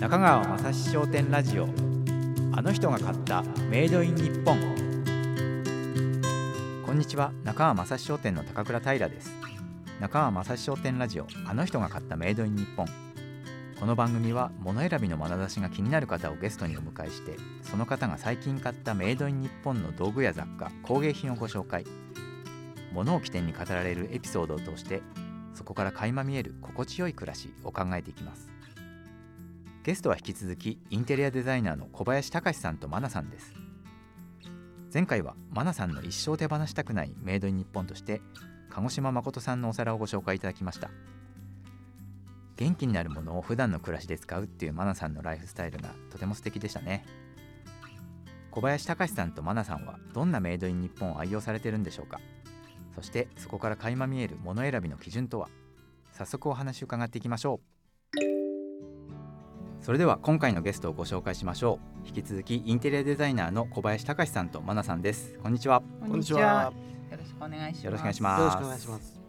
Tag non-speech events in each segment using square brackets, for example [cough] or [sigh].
中川雅史商店ラジオ。あの人が買ったメイドイン日本。こんにちは。中川雅史商店の高倉平です。中川雅史商店ラジオ。あの人が買ったメイドイン日本。この番組は物選びの眼差しが気になる方をゲストにお迎えしてその方が最近買ったメイドイン日本の道具や雑貨工芸品をご紹介。物を起点に語られるエピソードを通してそこから垣間見える心地よい暮らしを考えていきます。ゲストは引き続きインテリアデザイナーの小林隆さんとマナさんです。前回はマナさんの一生手放したくないメイドイン日本として鹿児島誠さんのお皿をご紹介いただきました。元気になるものを普段の暮らしで使うっていうマナさんのライフスタイルがとても素敵でしたね。小林隆さんとマナさんはどんなメイドイン日本を愛用されてるんでしょうか。そしてそこから垣間見える物選びの基準とは。早速お話を伺っていきましょう。それでは今回のゲストをご紹介しましょう。引き続きインテリアデザイナーの小林隆さんとマナさんです。こんにちは。こんにちは。よろしくお願いします。よろしくお願いします。よろしくお願いします。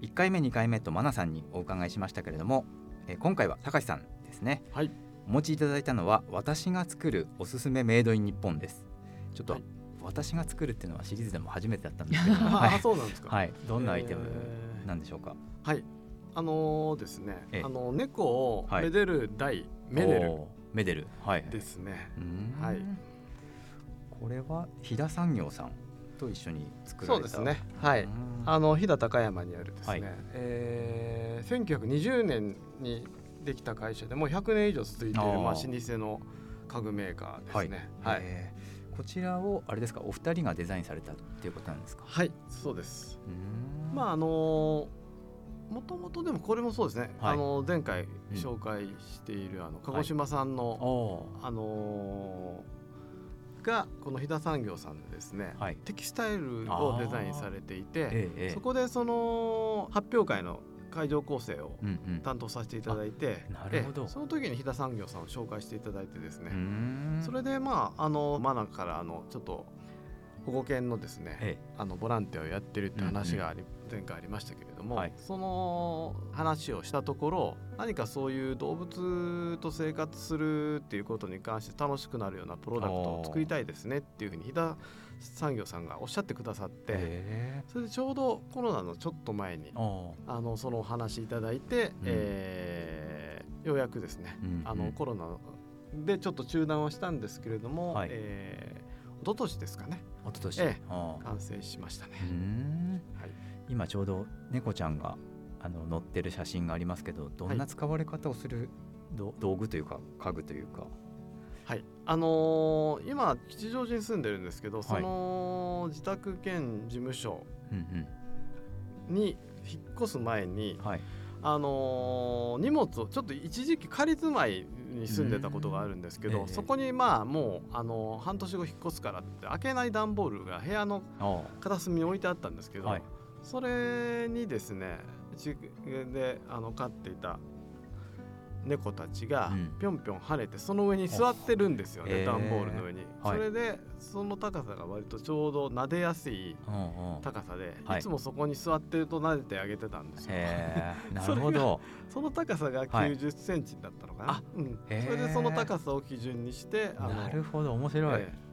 1回目2回目とマナさんにお伺いしましたけれども、えー今回は隆さんですね。はい。お持ちいただいたのは私が作るおすすめメイドイン日本です。ちょっと、はい。私が作るっていうのはシリーズでも初めてだったんですけど。[laughs] あ、はい、そうなんですか。はい、どんなアイテムえー。なんでしょうか、はい。あのーですね。ええ、あの猫をはい。めでる台、メデル。メデル。はい。ですね。はい。これは飛騨産業さんと一緒に作られた。そうですね。はい。うん。あの飛騨高山にあるですはい。ね、えー1920年にできた会社でもう100年以上続いているまあ老舗の家具メーカーですね。はい。えーこちらをあれですかお二人がデザインされたっていうことなんですか？はい、そうです。まああのーもともとでもこれもそうですね、はい。あの前回紹介しているあの鹿児島産の、おあのーがこの飛騨産業さんでですね、はい。テキスタイルをデザインされていて、ええええ。そこでその発表会の会場構成をうんうん。担当させていただいて、あなるほど。ええその時に飛騨産業さんを紹介していただいてですね、それでまああのマナからあのちょっと保護犬のですね、えあのボランティアをやってるって話があり、前回ありましたけれども、はい。その話をしたところ何かそういう動物と生活するっていうことに関して楽しくなるようなプロダクトを作りたいですねっていうふうに飛騨産業さんがおっしゃってくださって、え。それでちょうどコロナのちょっと前にあのそのお話いただいて、えーようやくですね、うんあのコロナでちょっと中断はしたんですけれども、はい。えー一昨年ですかね。一昨年、ええ。完成しましたね。はい今ちょうど猫ちゃんがあの載ってる写真がありますけどどんな使われ方をするど道具というか家具というか。はい、あのー今吉祥寺に住んでるんですけど、その自宅兼事務所うんに引っ越す前にうん、はい。あのー荷物をちょっと一時期仮住まいに住んでたことがあるんですけど、うんええ。そこにまあもう、あのー半年後引っ越すからって開けない段ボールが部屋のあ。片隅に置いてあったんですけど、はいそれにですねうちであの飼っていた猫たちがうん。ぴょんぴょん跳ねてその上に座ってるんですよね、へー。段ボールの上に、はい。それでその高さが割とちょうど撫でやすいあうんうん。高さで、はい。い、つもそこに座ってると撫でてあげてたんですよ。へえ [laughs] なるほど。その高さがはい。90センチだったのかな、あうん、それでその高さを基準にしてなるほど。面白い、ええ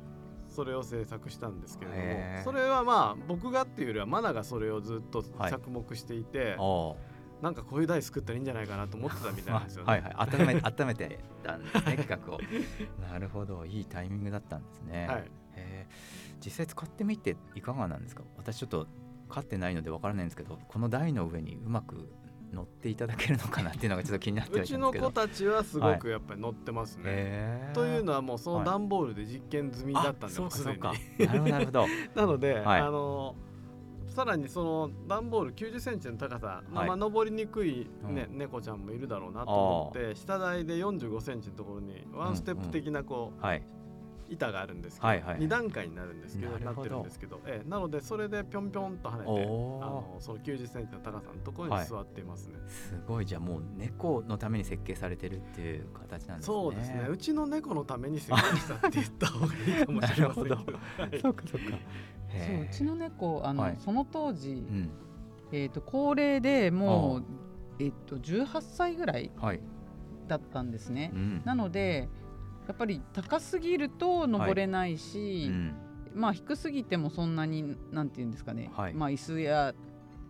それを制作したんですけれどもそれはまあ僕がっていうよりはマナがそれをずっとはい着目していて、おなんかこういう台作ったらいいんじゃないかなと思ってたみたいな。んですよね。はいはい温め温めてたんですね企画を。[laughs] なるほど。いいタイミングだったんですね、はい。実際使ってみていかがなんですか？私ちょっと飼ってないのでわからないんですけどこの台の上にうまく乗っていただけるのかなっていうのがちょっと気になってうちの子たちはすごくやっぱり乗ってますね。へー。というのはもうそのはい段ボールで実験済みだったんですでに。そうかなるほど。[laughs] なので、はい。あのさらにその段ボール90センチの高さ、まあはい。まあ登りにくい、ねう猫ちゃんもいるだろうなと思って下台で45センチのところにワンステップ的なこう、はい板があるんですけど、はいはい2段階になるんですけどななるほど。ってるんですけど、ええなのでそれでぴょんぴょんと跳ねてあのその90センチの高さのところに座っていますね。すごい。じゃあもう猫のために設計されてるっていう形なんですね。そうですね。うちの猫のために設計したって言った方がいいかもしれませんけど。[laughs] そうかそうか。そううちの猫あの、はい。その当時、うん。えー、と高齢でもう、えっと18歳ぐらいはい。だったんですね。うん。なのでやっぱり高すぎると登れないし、うん。まあ低すぎてもそんなになんていうんですかね、はい。まあ椅子や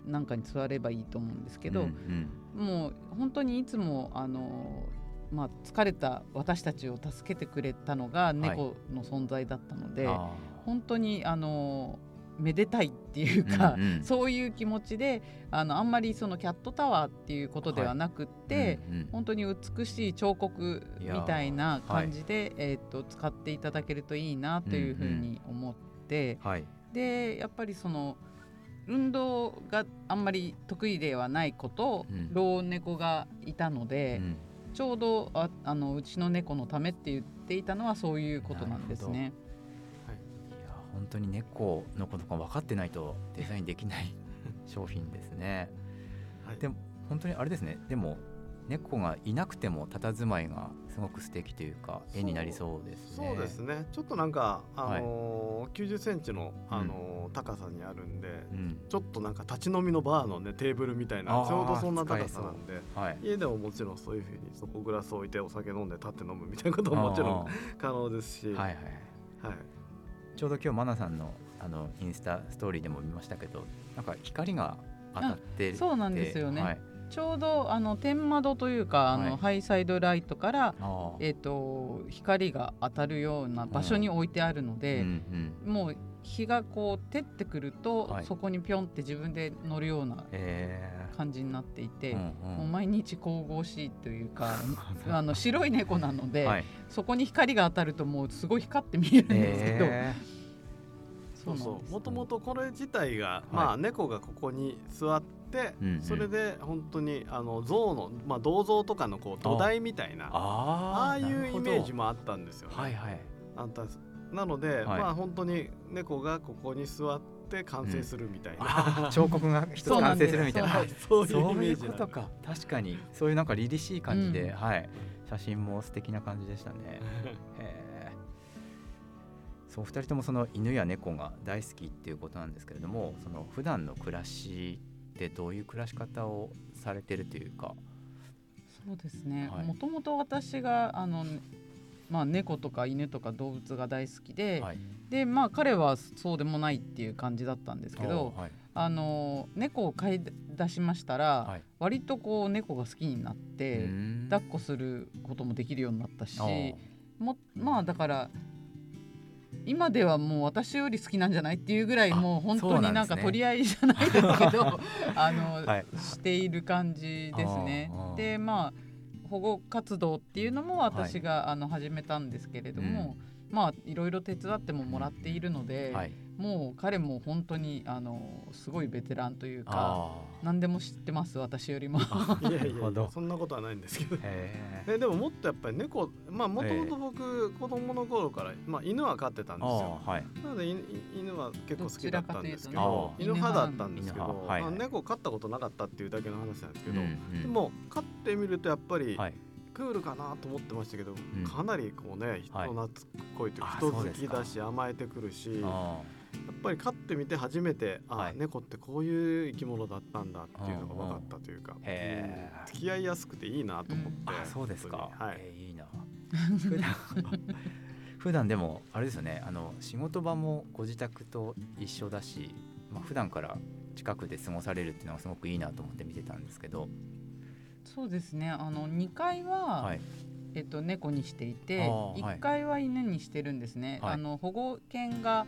なんかに座ればいいと思うんですけど、うんもう本当にいつもあのまあ疲れた私たちを助けてくれたのが猫の存在だったので、うんあ本当にあのめでたいっていうーか、うんうん。そういう気持ちであのあんまりそのキャットタワーっていうことではなくって、うんうん。本当に美しい彫刻みたいな感じで、えー、と使っていただけるといいなというふうに思って、はい。でやっぱりその運動があんまり得意ではない子と、うん。老猫がいたので、うん。ちょうどああのうちの猫のためって言っていたのはそういうことなんですね。本当に猫のことが分かってないとデザインできない [laughs] 商品ですね。はい。でも本当にあれですね。でも猫がいなくても佇まいがすごく素敵というか絵になりそうですね。そうですね。ちょっとなんか、あのー90センチの、あのー高さにあるんで、うん。ちょっとなんか立ち飲みのバーのねテーブルみたいなちょうどそんな高さなんではい。家でももちろんそういうふうにそこグラス置いてお酒飲んで立って飲むみたいなことももちろんあ [laughs] 可能ですし、ーはいはい。はいちょうど今日マナさんのあのインスタストーリーでも見ましたけどなんか光が当たっててそうなんですよね。はい、ちょうどあの天窓というかあの、はいハイサイドライトから、えー、と光が当たるような場所に置いてあるので、うんうん。もう日がこう照ってくると、はい。そこにピョンって自分で乗るようなえ。感じになっていて、ーうんうん。もう毎日神々しいというか [laughs] あの白い猫なので、はい、そこに光が当たるともうすごい光って見えるんですけど、え。そうそうもともとこれ自体が、い。まあ猫がここに座って、うんうん。それで本当にあの象の、まあ、銅像とかのこう土台みたいなああいうイメージももあったんですよね。はいはい。あんたなので、はい。まあ本当に猫がここに座って完成するみたいな、あー。[laughs] 彫刻が一つ完成するみたいな。はい。そういうことか。確かに。そういうなんか凛々しい感じで、うん。はい。写真も素敵な感じでしたね。[laughs] そう二人ともその犬や猫が大好きっていうことなんですけれどもその普段の暮らしってどういう暮らし方をされてるというか。そうですね。はい。もともと私があの、まあ、猫とか犬とか動物が大好きで、はい。でまあ彼はそうでもないっていう感じだったんですけどはい。あの猫を飼い出しましたら、はい。割とこう猫が好きになっうて、抱っこすることもできるようになったしもまあだから今ではもう私より好きなんじゃないっていうぐらいあもう本当になんか取り合いじゃないですけど [laughs] あの、はい。している感じですね。でまあ保護活動っていうのも私が、あの始めたんですけれども、まあいろいろ手伝ってももらっているので、はいもう彼も本当にあのすごいベテランというかあ何でも知ってます私よりも。[laughs] いやいやそんなことはないんですけど。ーへー。ね、でももっとやっぱり猫まあもともと僕、子供の頃から、まあ、犬は飼ってたんですよ。なので犬犬は結構好きだったんですけど犬派だったんですけど、はいまあ、猫飼ったことなかったっていうだけの話なんですけど、うんうん。でも飼ってみるとやっぱり、はい。クールかなと思ってましたけど、ん。かなりこうね人はい懐っこいというか、あ人好きだし甘えてくるしやあっぱり飼ってみて初めてあ、はい。猫ってこういう生き物だったんだっていうのが分かったというか、へー。うん付き合いやすくていいなと思って、ーあそうですか。はい、えーいいな。[laughs] 普段 [laughs] 普段でもあれですよね。あの仕事場もご自宅と一緒だし、まあ普段から近くで過ごされるっていうのがすごくいいなと思って見てたんですけど、そうですね。あの2階は、はい、えっと、猫にしていてあーはい。1階は犬にしてるんですね、はい。あの保護犬が、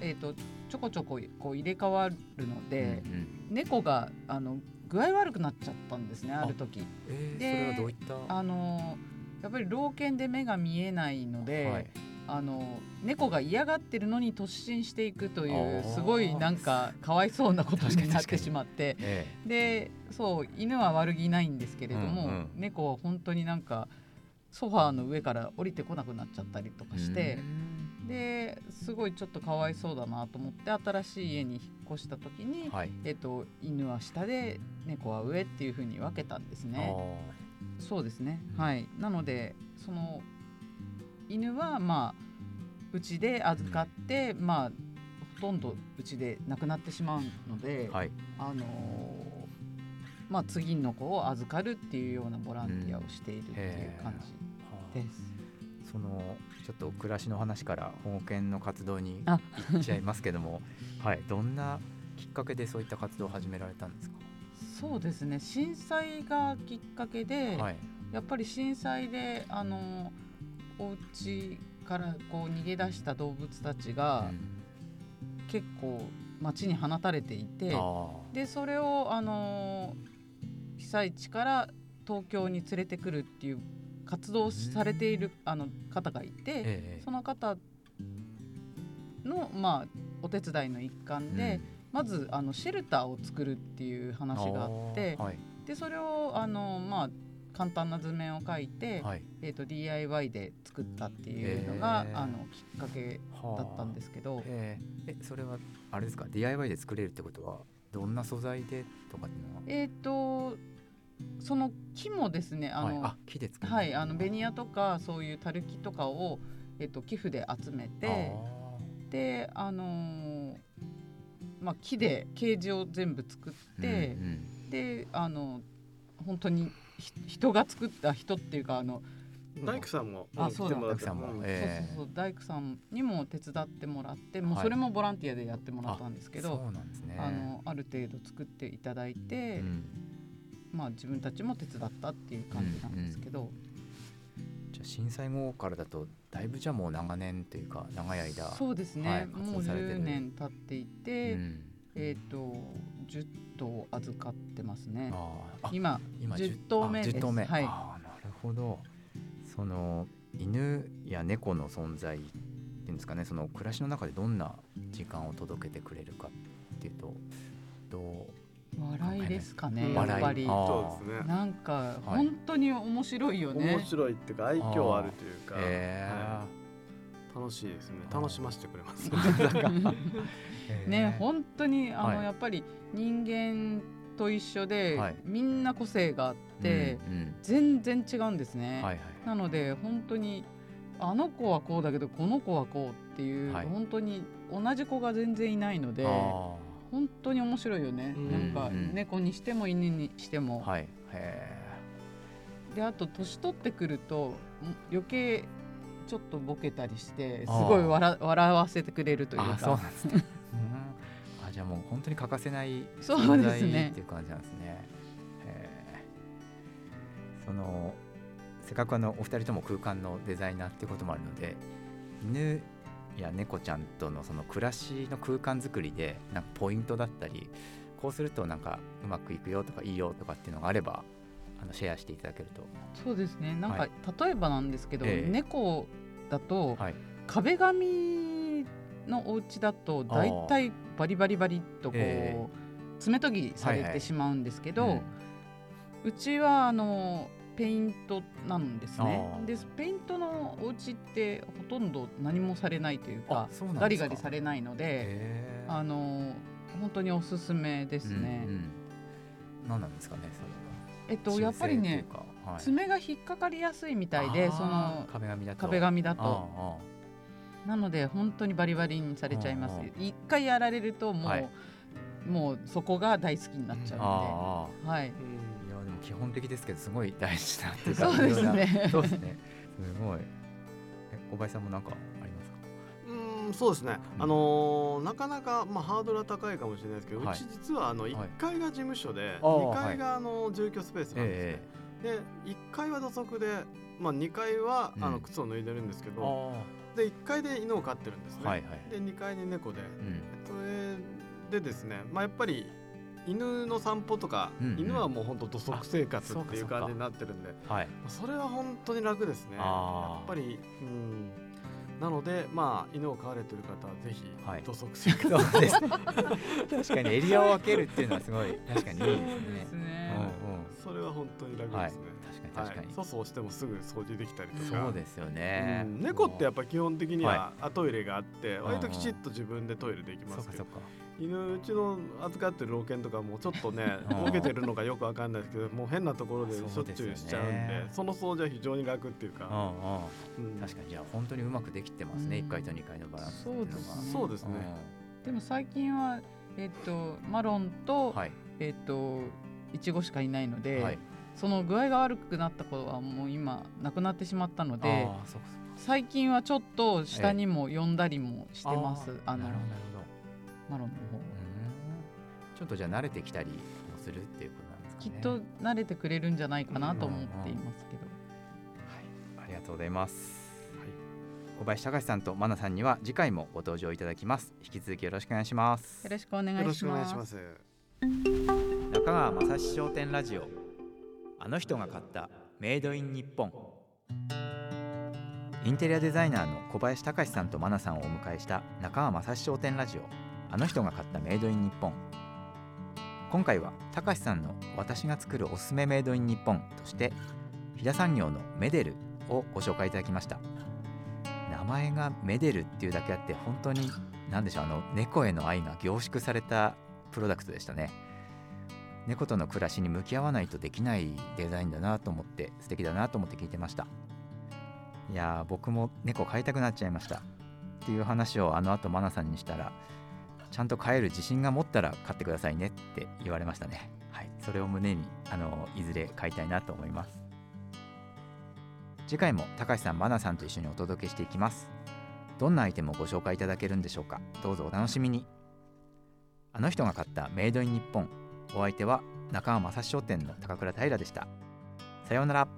えっと、ちょこちょここう入れ替わるので、うんうん。猫があの具合悪くなっちゃったんですねある時。えーでそれはどういった？あのやっぱり老犬で目が見えないので、はい。あの猫が嫌がってるのに突進していくといあうー。すごいなんかかわいそうなことにになってしまって。えでそう犬は悪気ないんですけれども、うん。うん猫は本当になんかソファーの上から降りてこなくなっちゃったりとかえしてう、んですごいちょっとかわいそうだなと思って新しい家に引っ越した時に、はい。えっと、犬は下で猫は上っていう風に分けたんですね。そうですね、うんはい。なのでその犬はまあうちで預かって、まあほとんどうちで亡くなってしまうので、はい。あのーまあ、次の子を預かるっていうようなボランティアをしているっていう感じです。そのちょっと暮らしの話から保護犬の活動にあ。行っちゃいますけども。[laughs] はい。どんなきっかけでそういった活動を始められたんですか？そうですね。震災がきっかけで、はい。やっぱり震災であのお家からこう逃げ出した動物たちが結構街に放たれていて、あでそれをあの被災地から東京に連れてくるっていう活動をされているあの方がいて、ええ。その方の、まあ、お手伝いの一環で、まずあのシェルターを作るっていう話があってはい。でそれをあの、まあ、簡単な図面を描いて、はい。えー、と DIY で作ったっていうのが、へー。あのきっかけだったんですけど、えええそれはあれですか？DIY で作れるってことはどんな素材でとかっていうのは？えっ、とその木もですねあの、はい、あ木で作る。はい、あのベニヤとかそういうたるきとかを、えっと寄付で集めてであのーまあ、木でケージを全部作って、であの本当にひ人が作った人っていうかあの、大工さんもあそうだ。来てもらって大工さんも。うん。ええ。そうそうそう大工さんにも手伝ってもらってもうはい。それもボランティアでやってもらったんですけど、そうなんですね。あのある程度作っていただいて、うんまあ、自分たちも手伝ったっていう感じなんですけど、じゃあ震災後からだとだいぶじゃあもう長年というか長い間そうですね、はい活もう動されてる。10年経っていて、うん。えっ、と10頭預かってますね。今今10頭目です。あ10頭目。はい。あーなるほど。その犬や猫の存在っていうんですかね。その暮らしの中でどんな時間を届けてくれるかっていうと笑いですかね、そうですね。なんかはい。本当に面白いよね。面白いっていうか愛嬌あるというか、えはい。楽しいですね。楽しませてくれます。[laughs] ーね本当にあの、はい。やっぱり人間と一緒で、はい。みんな個性があって、うんうん。全然違うんですね。はいはい。なので本当にあの子はこうだけどこの子はこうっていう、はい。本当に同じ子が全然いないのであ本当に面白いよね、うん。なんかうん猫にしても犬にしても、ーはい。へであと年取ってくるとん余計ちょっとボケたりしてすごい笑笑わせてくれるというーあそうかなんですね。うん。あじゃあもう本当に欠かせないそう存在っていう感じなんですね。へー。そのせっかくあのお二人とも空間のデザイナーっていうこともあるので犬や猫ちゃんとのその暮らしの空間作りでなんかポイントだったりこうするとなんかうまくいくよとかいいよとかっていうのがあればあのシェアしていただけると。そうですね。なんか、はい。例えばなんですけど、ええ。猫だと、はい。壁紙のお家だと大体バリバリバリっとこう、え爪研ぎされはいはい。てしまうんですけど、うん。うちはあのペイントなんですね。でペイントのお家ってほとんど何もされないというかガリガリされないのであの本当におすすめですね。うんうん何なんですかねそれは。えっとやっぱりねはい。爪が引っかかりやすいみたいでその壁紙だと。壁紙だと。あなので本当にバリバリにされちゃいます。一回やられるともう、はい。もうそこが大好きになっちゃうあのあではい基本的ですけどすごい大事なっていうかそうですね。そうですね。すごい。え小林さんもなんかありますか？うんそうですね、うん。あのーなかなか、まあ、ハードルは高いかもしれないですけど、はい。うち実はあの1階が事務所で、あー2階があの住居スペースなんですね、で1階は土足で、まあ、2階はあうん。の靴を脱いでるんですけど、あで1階で犬を飼ってるんですね、はいはい。で2階に猫で。うん。それでですね、まあ、やっぱり犬の散歩とか、うんうん。犬はもう本当土足生活っていう感じになってるんではい。それは本当に楽ですね。やっぱりうん。なのでまあ犬を飼われてる方はぜひはい。土足生活、そうです。ね [laughs] 確かにエリアを分けるっていうのはすごい確かにいいですね。ですね。うんうん。それは本当に楽はいですね、確かに確かに、はい、粗相してもすぐ掃除できたりとか。そうですよね、うん。猫ってやっぱぱ基本的にはあトイレがあってん。割ときちっと自分でトイレできますけど。そっかそっか。犬うちの預かってる老犬とかもちょっとねうん [laughs] ボケてるのかよくわかんないですけどもう変なところでしょっちゅそうしちゃうんでその掃除は非常に楽っていうか、うんうん。うん。確かに。じゃあ本当にうまくできてますね、うん。1階と2階のバランスっていうのが。そうですね。そうですね、でも最近はえっとマロンと、えっといちごしかいないので、はいその具合が悪くなった子はもう今なくなってしまったので最近はちょっと下にも呼んだりもしてます、あのなるほどなるほど。マロンの方うん。ちょっとじゃあ慣れてきたりもするっていうことなんですかね。きっと慣れてくれるんじゃないかなと思っていますけど、はい、ありがとうございます。小林隆さんと真奈さんには次回もご登場いただきます。引き続きよろしくお願いします。よろしくお願いします。中川雅史商店ラジオ。あの人が買ったメイドイン日本。インテリアデザイナーの小林隆さんと真奈さんをお迎えした中川雅史商店ラジオ。あの人が買ったメイドイン日本。今回は隆さんの私が作るおすすめメイドイン日本として飛騨産業のメデルをご紹介いただきました名前がメデルっていうだけあって本当に何でしょうあの猫への愛が凝縮されたプロダクトでしたね猫との暮らしに向き合わないとできないデザインだなと思って素敵だなと思って聞いてました。いやー僕も猫飼いたくなっちゃいましたっていう話をあの後マナさんにしたらちゃんと飼える自信が持ったら買ってくださいねって言われましたね。はいそれを胸にあのいずれ飼いたいなと思います。次回も高橋さんマナさんと一緒にお届けしていきます。どんなアイテムをご紹介いただけるんでしょうか。どうぞお楽しみに。あの人が買ったメイドイン日本お相手は中川正商店の高倉平でした。さようなら。